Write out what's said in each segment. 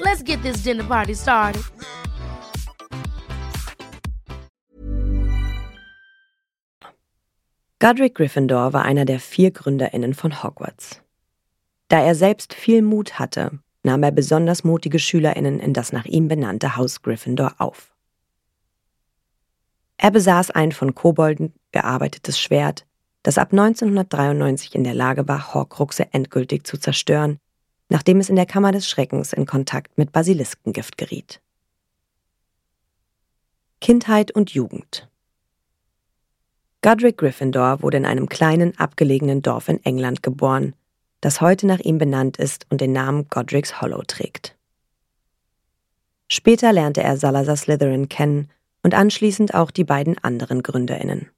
Let's get this dinner party started. Godric Gryffindor war einer der vier GründerInnen von Hogwarts. Da er selbst viel Mut hatte, nahm er besonders mutige SchülerInnen in das nach ihm benannte Haus Gryffindor auf. Er besaß ein von Kobolden gearbeitetes Schwert, das ab 1993 in der Lage war, Horcruxe endgültig zu zerstören, nachdem es in der Kammer des Schreckens in Kontakt mit Basiliskengift geriet. Kindheit und Jugend Godric Gryffindor wurde in einem kleinen, abgelegenen Dorf in England geboren, das heute nach ihm benannt ist und den Namen Godric's Hollow trägt. Später lernte er Salazar Slytherin kennen und anschließend auch die beiden anderen GründerInnen.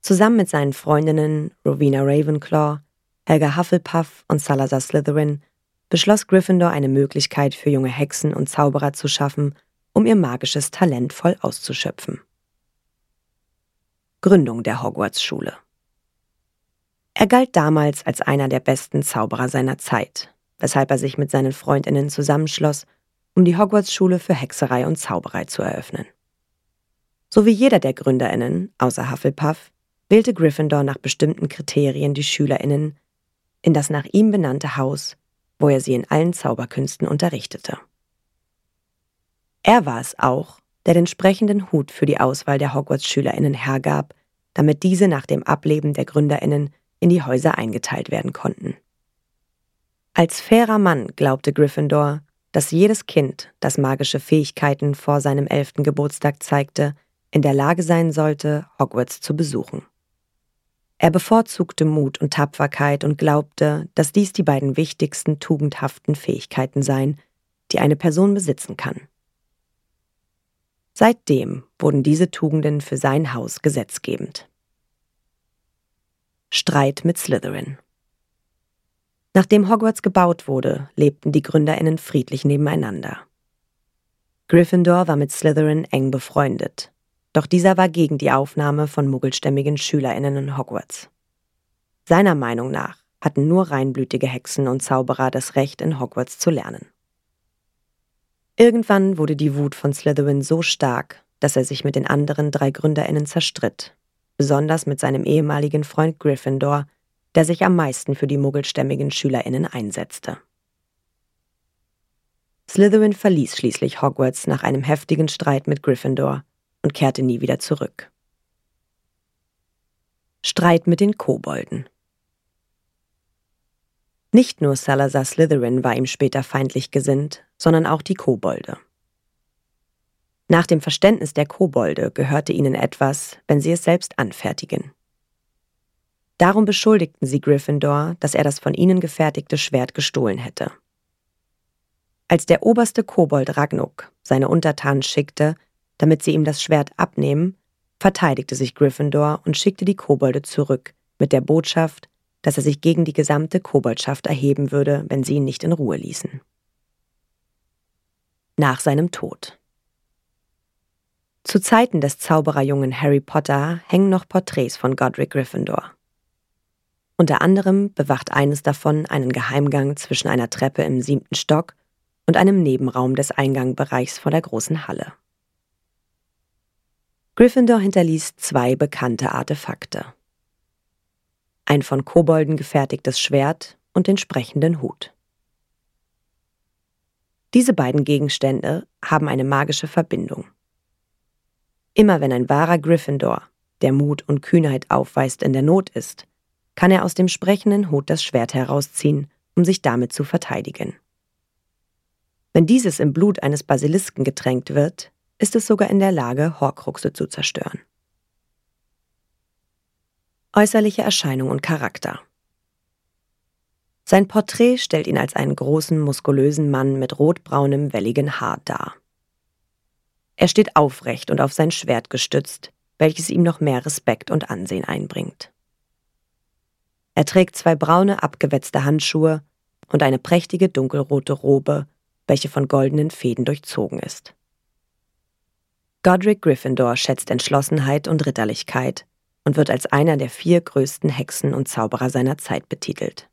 Zusammen mit seinen Freundinnen Rowena Ravenclaw, Helga Hufflepuff und Salazar Slytherin beschloss Gryffindor eine Möglichkeit für junge Hexen und Zauberer zu schaffen, um ihr magisches Talent voll auszuschöpfen. Gründung der Hogwarts-Schule. Er galt damals als einer der besten Zauberer seiner Zeit, weshalb er sich mit seinen Freundinnen zusammenschloss, um die Hogwarts-Schule für Hexerei und Zauberei zu eröffnen. So wie jeder der Gründerinnen, außer Hufflepuff, wählte Gryffindor nach bestimmten Kriterien die Schülerinnen in das nach ihm benannte Haus, wo er sie in allen Zauberkünsten unterrichtete. Er war es auch, der den sprechenden Hut für die Auswahl der Hogwarts-SchülerInnen hergab, damit diese nach dem Ableben der GründerInnen in die Häuser eingeteilt werden konnten. Als fairer Mann glaubte Gryffindor, dass jedes Kind, das magische Fähigkeiten vor seinem elften Geburtstag zeigte, in der Lage sein sollte, Hogwarts zu besuchen. Er bevorzugte Mut und Tapferkeit und glaubte, dass dies die beiden wichtigsten tugendhaften Fähigkeiten seien, die eine Person besitzen kann. Seitdem wurden diese Tugenden für sein Haus gesetzgebend. Streit mit Slytherin Nachdem Hogwarts gebaut wurde, lebten die Gründerinnen friedlich nebeneinander. Gryffindor war mit Slytherin eng befreundet, doch dieser war gegen die Aufnahme von muggelstämmigen Schülerinnen in Hogwarts. Seiner Meinung nach hatten nur reinblütige Hexen und Zauberer das Recht, in Hogwarts zu lernen. Irgendwann wurde die Wut von Slytherin so stark, dass er sich mit den anderen drei GründerInnen zerstritt, besonders mit seinem ehemaligen Freund Gryffindor, der sich am meisten für die muggelstämmigen SchülerInnen einsetzte. Slytherin verließ schließlich Hogwarts nach einem heftigen Streit mit Gryffindor und kehrte nie wieder zurück. Streit mit den Kobolden Nicht nur Salazar Slytherin war ihm später feindlich gesinnt, sondern auch die Kobolde. Nach dem Verständnis der Kobolde gehörte ihnen etwas, wenn sie es selbst anfertigen. Darum beschuldigten sie Gryffindor, dass er das von ihnen gefertigte Schwert gestohlen hätte. Als der oberste Kobold Ragnuk seine Untertanen schickte, damit sie ihm das Schwert abnehmen, verteidigte sich Gryffindor und schickte die Kobolde zurück mit der Botschaft, dass er sich gegen die gesamte Koboldschaft erheben würde, wenn sie ihn nicht in Ruhe ließen nach seinem Tod. Zu Zeiten des Zaubererjungen Harry Potter hängen noch Porträts von Godric Gryffindor. Unter anderem bewacht eines davon einen Geheimgang zwischen einer Treppe im siebten Stock und einem Nebenraum des Eingangbereichs vor der großen Halle. Gryffindor hinterließ zwei bekannte Artefakte. Ein von Kobolden gefertigtes Schwert und den sprechenden Hut. Diese beiden Gegenstände haben eine magische Verbindung. Immer wenn ein wahrer Gryffindor, der Mut und Kühnheit aufweist, in der Not ist, kann er aus dem sprechenden Hut das Schwert herausziehen, um sich damit zu verteidigen. Wenn dieses im Blut eines Basilisken getränkt wird, ist es sogar in der Lage, Horcruxe zu zerstören. Äußerliche Erscheinung und Charakter Sein Porträt stellt ihn als einen großen, muskulösen Mann mit rotbraunem, welligen Haar dar. Er steht aufrecht und auf sein Schwert gestützt, welches ihm noch mehr Respekt und Ansehen einbringt. Er trägt zwei braune, abgewetzte Handschuhe und eine prächtige dunkelrote Robe, welche von goldenen Fäden durchzogen ist. Godric Gryffindor schätzt Entschlossenheit und Ritterlichkeit und wird als einer der vier größten Hexen und Zauberer seiner Zeit betitelt.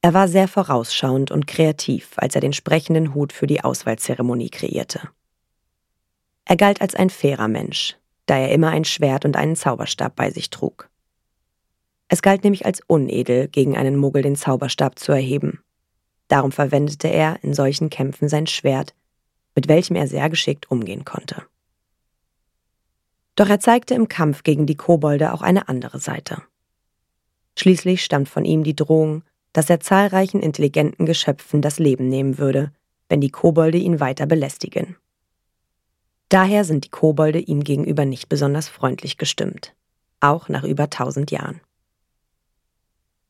Er war sehr vorausschauend und kreativ, als er den sprechenden Hut für die Auswahlzeremonie kreierte. Er galt als ein fairer Mensch, da er immer ein Schwert und einen Zauberstab bei sich trug. Es galt nämlich als unedel, gegen einen Muggel den Zauberstab zu erheben. Darum verwendete er in solchen Kämpfen sein Schwert, mit welchem er sehr geschickt umgehen konnte. Doch er zeigte im Kampf gegen die Kobolde auch eine andere Seite. Schließlich stammt von ihm die Drohung, dass er zahlreichen intelligenten Geschöpfen das Leben nehmen würde, wenn die Kobolde ihn weiter belästigen. Daher sind die Kobolde ihm gegenüber nicht besonders freundlich gestimmt, auch nach über tausend Jahren.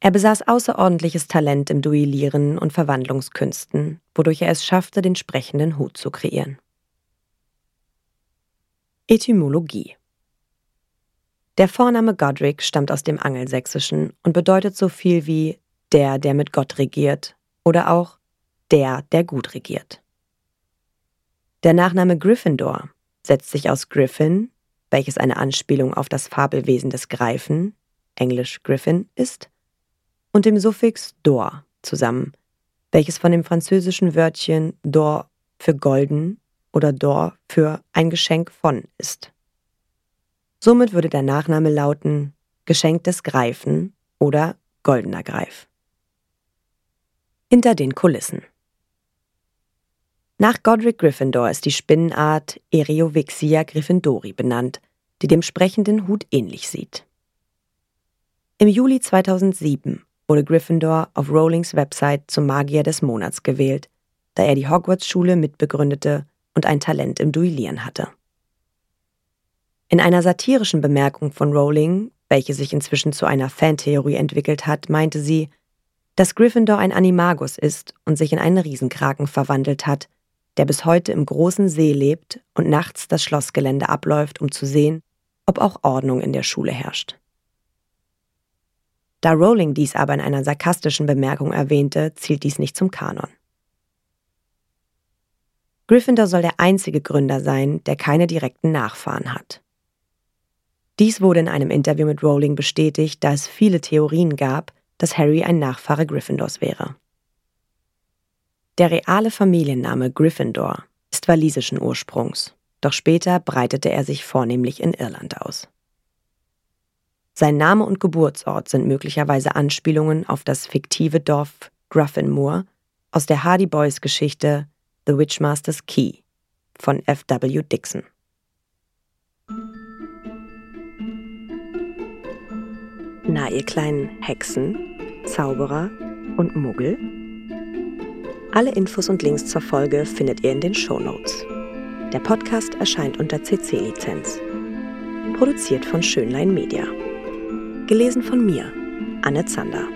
Er besaß außerordentliches Talent im Duellieren und Verwandlungskünsten, wodurch er es schaffte, den sprechenden Hut zu kreieren. Etymologie Der Vorname Godric stammt aus dem Angelsächsischen und bedeutet so viel wie der, der mit Gott regiert oder auch der, der gut regiert. Der Nachname Gryffindor setzt sich aus Griffin, welches eine Anspielung auf das Fabelwesen des Greifen, englisch Griffin, ist, und dem Suffix dor zusammen, welches von dem französischen Wörtchen d'or für golden oder d'or für ein Geschenk von ist. Somit würde der Nachname lauten Geschenk des Greifen oder goldener Greif. Hinter den Kulissen. Nach Godric Gryffindor ist die Spinnenart Eriovixia gryffindori benannt, die dem sprechenden Hut ähnlich sieht. Im Juli 2007 wurde Gryffindor auf Rowlings Website zum Magier des Monats gewählt, da er die Hogwarts-Schule mitbegründete und ein Talent im Duellieren hatte. In einer satirischen Bemerkung von Rowling, welche sich inzwischen zu einer Fantheorie entwickelt hat, meinte sie, dass Gryffindor ein Animagus ist und sich in einen Riesenkraken verwandelt hat, der bis heute im großen See lebt und nachts das Schlossgelände abläuft, um zu sehen, ob auch Ordnung in der Schule herrscht. Da Rowling dies aber in einer sarkastischen Bemerkung erwähnte, zielt dies nicht zum Kanon. Gryffindor soll der einzige Gründer sein, der keine direkten Nachfahren hat. Dies wurde in einem Interview mit Rowling bestätigt, da es viele Theorien gab, dass Harry ein Nachfahre Gryffindors wäre. Der reale Familienname Gryffindor ist walisischen Ursprungs, doch später breitete er sich vornehmlich in Irland aus. Sein Name und Geburtsort sind möglicherweise Anspielungen auf das fiktive Dorf Gruffinmoor aus der Hardy Boys Geschichte The Witchmaster's Key von F.W. Dixon. Na, ihr kleinen Hexen, Zauberer und Muggel? Alle Infos und Links zur Folge findet ihr in den Show Notes. Der Podcast erscheint unter CC-Lizenz. Produziert von Schönlein Media. Gelesen von mir, Anne Zander.